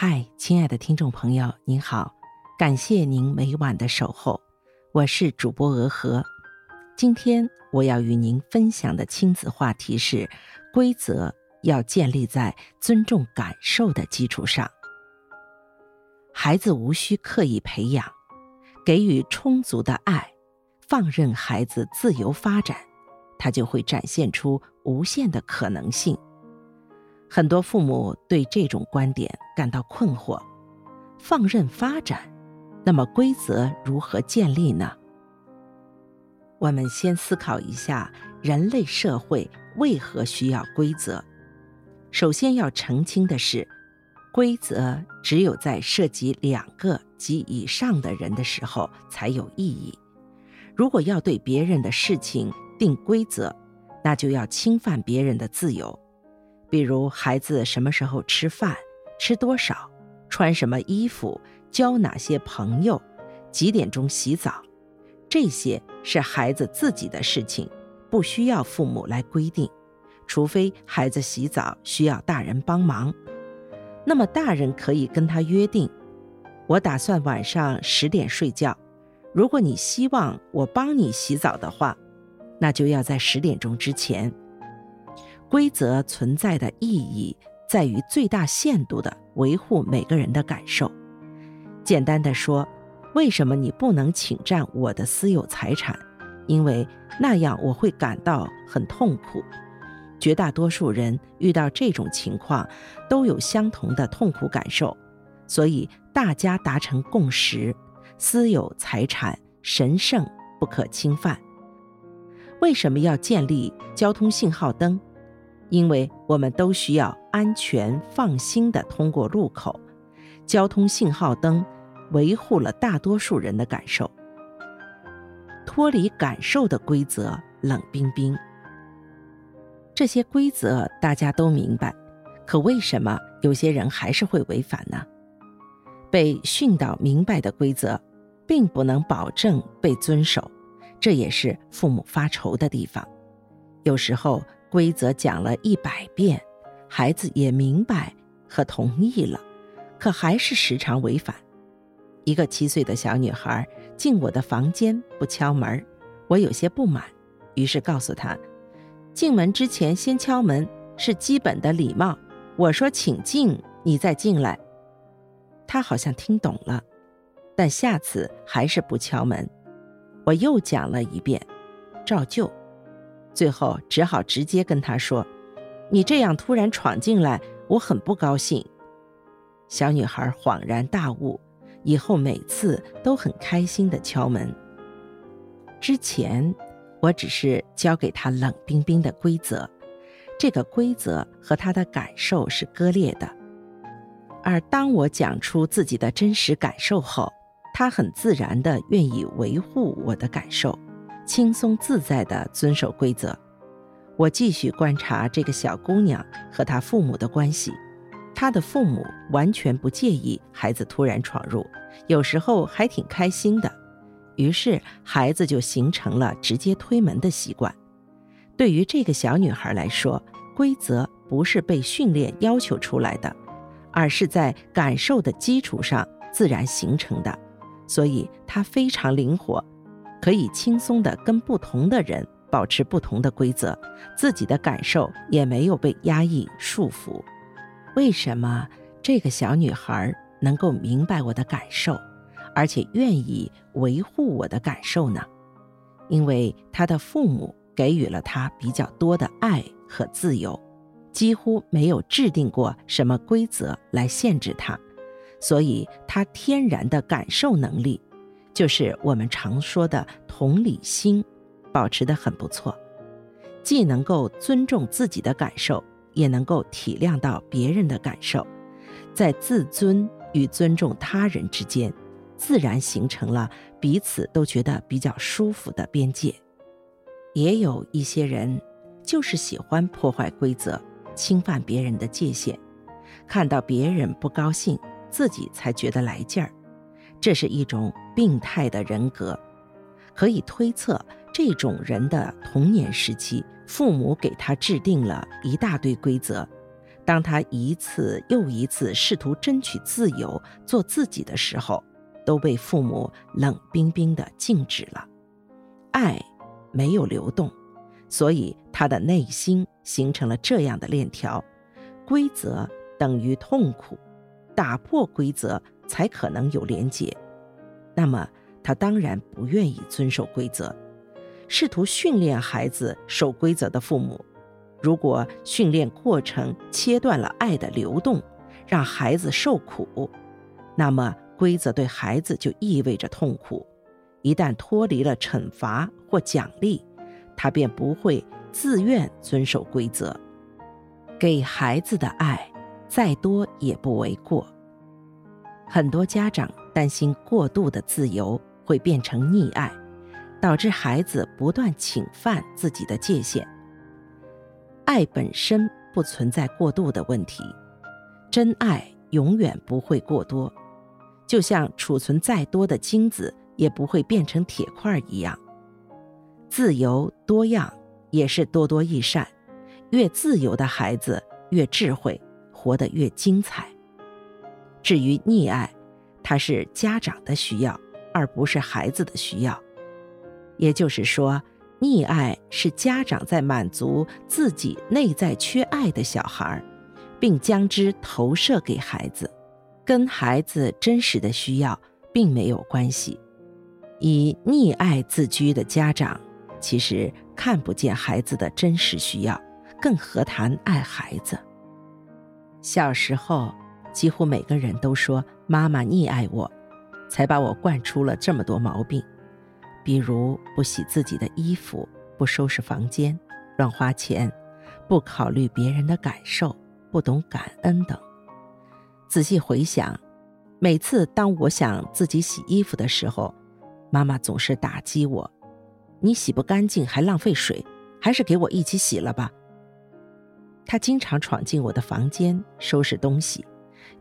嗨，亲爱的听众朋友，您好，感谢您每晚的守候，我是主播鹅和。今天我要与您分享的亲子话题是：规则要建立在尊重感受的基础上。孩子无需刻意培养，给予充足的爱，放任孩子自由发展，他就会展现出无限的可能性。很多父母对这种观点感到困惑：放任发展，那么规则如何建立呢？我们先思考一下，人类社会为何需要规则？首先要澄清的是，规则只有在涉及两个及以上的人的时候才有意义。如果要对别人的事情定规则，那就要侵犯别人的自由。比如孩子什么时候吃饭、吃多少、穿什么衣服、交哪些朋友、几点钟洗澡，这些是孩子自己的事情，不需要父母来规定，除非孩子洗澡需要大人帮忙，那么大人可以跟他约定：我打算晚上十点睡觉，如果你希望我帮你洗澡的话，那就要在十点钟之前。规则存在的意义在于最大限度地维护每个人的感受。简单的说，为什么你不能侵占我的私有财产？因为那样我会感到很痛苦。绝大多数人遇到这种情况都有相同的痛苦感受，所以大家达成共识：私有财产神圣不可侵犯。为什么要建立交通信号灯？因为我们都需要安全放心地通过路口，交通信号灯维护了大多数人的感受。脱离感受的规则冷冰冰。这些规则大家都明白，可为什么有些人还是会违反呢？被训导明白的规则，并不能保证被遵守，这也是父母发愁的地方。有时候。规则讲了一百遍，孩子也明白和同意了，可还是时常违反。一个七岁的小女孩进我的房间不敲门，我有些不满，于是告诉她，进门之前先敲门是基本的礼貌。我说请进，你再进来。她好像听懂了，但下次还是不敲门。我又讲了一遍，照旧。最后只好直接跟他说：“你这样突然闯进来，我很不高兴。”小女孩恍然大悟，以后每次都很开心地敲门。之前我只是教给她冷冰冰的规则，这个规则和她的感受是割裂的。而当我讲出自己的真实感受后，她很自然地愿意维护我的感受。轻松自在地遵守规则。我继续观察这个小姑娘和她父母的关系。她的父母完全不介意孩子突然闯入，有时候还挺开心的。于是孩子就形成了直接推门的习惯。对于这个小女孩来说，规则不是被训练要求出来的，而是在感受的基础上自然形成的，所以她非常灵活。可以轻松地跟不同的人保持不同的规则，自己的感受也没有被压抑束缚。为什么这个小女孩能够明白我的感受，而且愿意维护我的感受呢？因为她的父母给予了她比较多的爱和自由，几乎没有制定过什么规则来限制她，所以她天然的感受能力。就是我们常说的同理心，保持的很不错，既能够尊重自己的感受，也能够体谅到别人的感受，在自尊与尊重他人之间，自然形成了彼此都觉得比较舒服的边界。也有一些人，就是喜欢破坏规则，侵犯别人的界限，看到别人不高兴，自己才觉得来劲儿。这是一种病态的人格，可以推测，这种人的童年时期，父母给他制定了一大堆规则，当他一次又一次试图争取自由、做自己的时候，都被父母冷冰冰地禁止了。爱没有流动，所以他的内心形成了这样的链条：规则等于痛苦，打破规则才可能有连结。那么，他当然不愿意遵守规则。试图训练孩子守规则的父母，如果训练过程切断了爱的流动，让孩子受苦，那么规则对孩子就意味着痛苦。一旦脱离了惩罚或奖励，他便不会自愿遵守规则。给孩子的爱再多也不为过。很多家长担心过度的自由会变成溺爱。导致孩子不断侵犯自己的界限。爱本身不存在过度的问题，真爱永远不会过多，就像储存再多的精子也不会变成铁块一样。自由多样也是多多益善，越自由的孩子越智慧，活得越精彩。至于溺爱，它是家长的需要，而不是孩子的需要。也就是说，溺爱是家长在满足自己内在缺爱的小孩，并将之投射给孩子，跟孩子真实的需要并没有关系。以溺爱自居的家长，其实看不见孩子的真实需要，更何谈爱孩子？小时候，几乎每个人都说妈妈溺爱我，才把我惯出了这么多毛病。比如不洗自己的衣服，不收拾房间，乱花钱，不考虑别人的感受，不懂感恩等。仔细回想，每次当我想自己洗衣服的时候，妈妈总是打击我：“你洗不干净还浪费水，还是给我一起洗了吧。”她经常闯进我的房间收拾东西，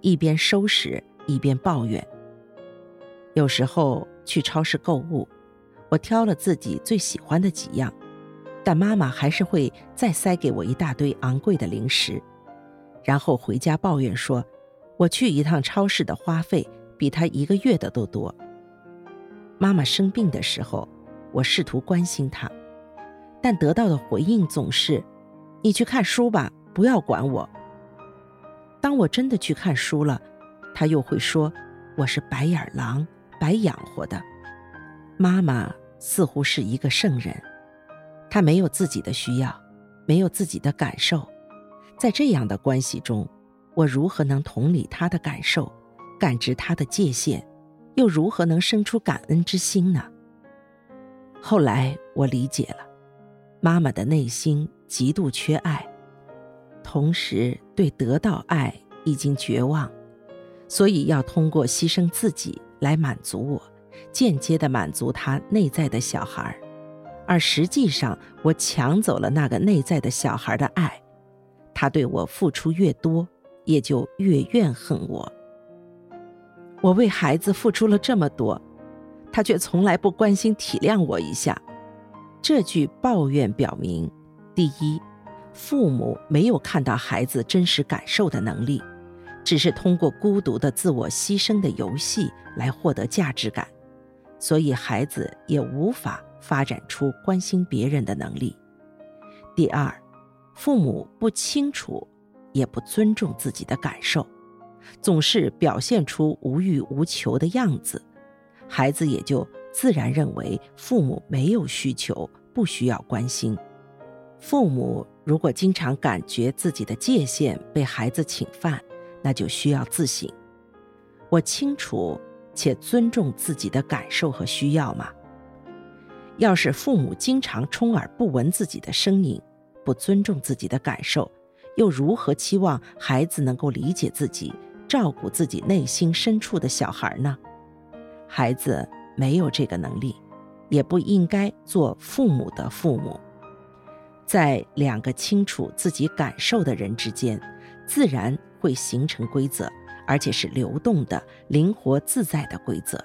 一边收拾一边抱怨。有时候去超市购物。我挑了自己最喜欢的几样，但妈妈还是会再塞给我一大堆昂贵的零食，然后回家抱怨说：“我去一趟超市的花费比她一个月的都多。”妈妈生病的时候，我试图关心她，但得到的回应总是：“你去看书吧，不要管我。”当我真的去看书了，他又会说：“我是白眼狼，白养活的。”妈妈似乎是一个圣人，她没有自己的需要，没有自己的感受，在这样的关系中，我如何能同理她的感受，感知她的界限，又如何能生出感恩之心呢？后来我理解了，妈妈的内心极度缺爱，同时对得到爱已经绝望，所以要通过牺牲自己来满足我。间接的满足他内在的小孩，而实际上我抢走了那个内在的小孩的爱。他对我付出越多，也就越怨恨我。我为孩子付出了这么多，他却从来不关心体谅我一下。这句抱怨表明，第一，父母没有看到孩子真实感受的能力，只是通过孤独的自我牺牲的游戏来获得价值感。所以，孩子也无法发展出关心别人的能力。第二，父母不清楚，也不尊重自己的感受，总是表现出无欲无求的样子，孩子也就自然认为父母没有需求，不需要关心。父母如果经常感觉自己的界限被孩子侵犯，那就需要自省。我清楚。且尊重自己的感受和需要吗？要是父母经常充耳不闻自己的声音，不尊重自己的感受，又如何期望孩子能够理解自己、照顾自己内心深处的小孩呢？孩子没有这个能力，也不应该做父母的父母。在两个清楚自己感受的人之间，自然会形成规则。而且是流动的、灵活自在的规则。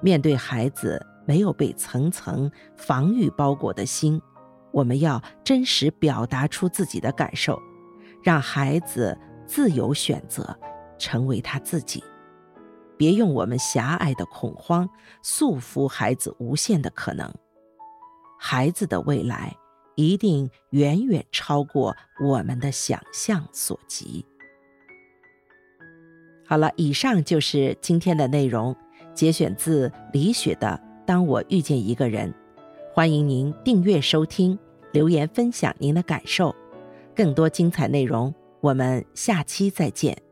面对孩子没有被层层防御包裹的心，我们要真实表达出自己的感受，让孩子自由选择，成为他自己。别用我们狭隘的恐慌束缚孩子无限的可能。孩子的未来一定远远超过我们的想象所及。好了，以上就是今天的内容，节选自李雪的《当我遇见一个人》。欢迎您订阅收听，留言分享您的感受。更多精彩内容，我们下期再见。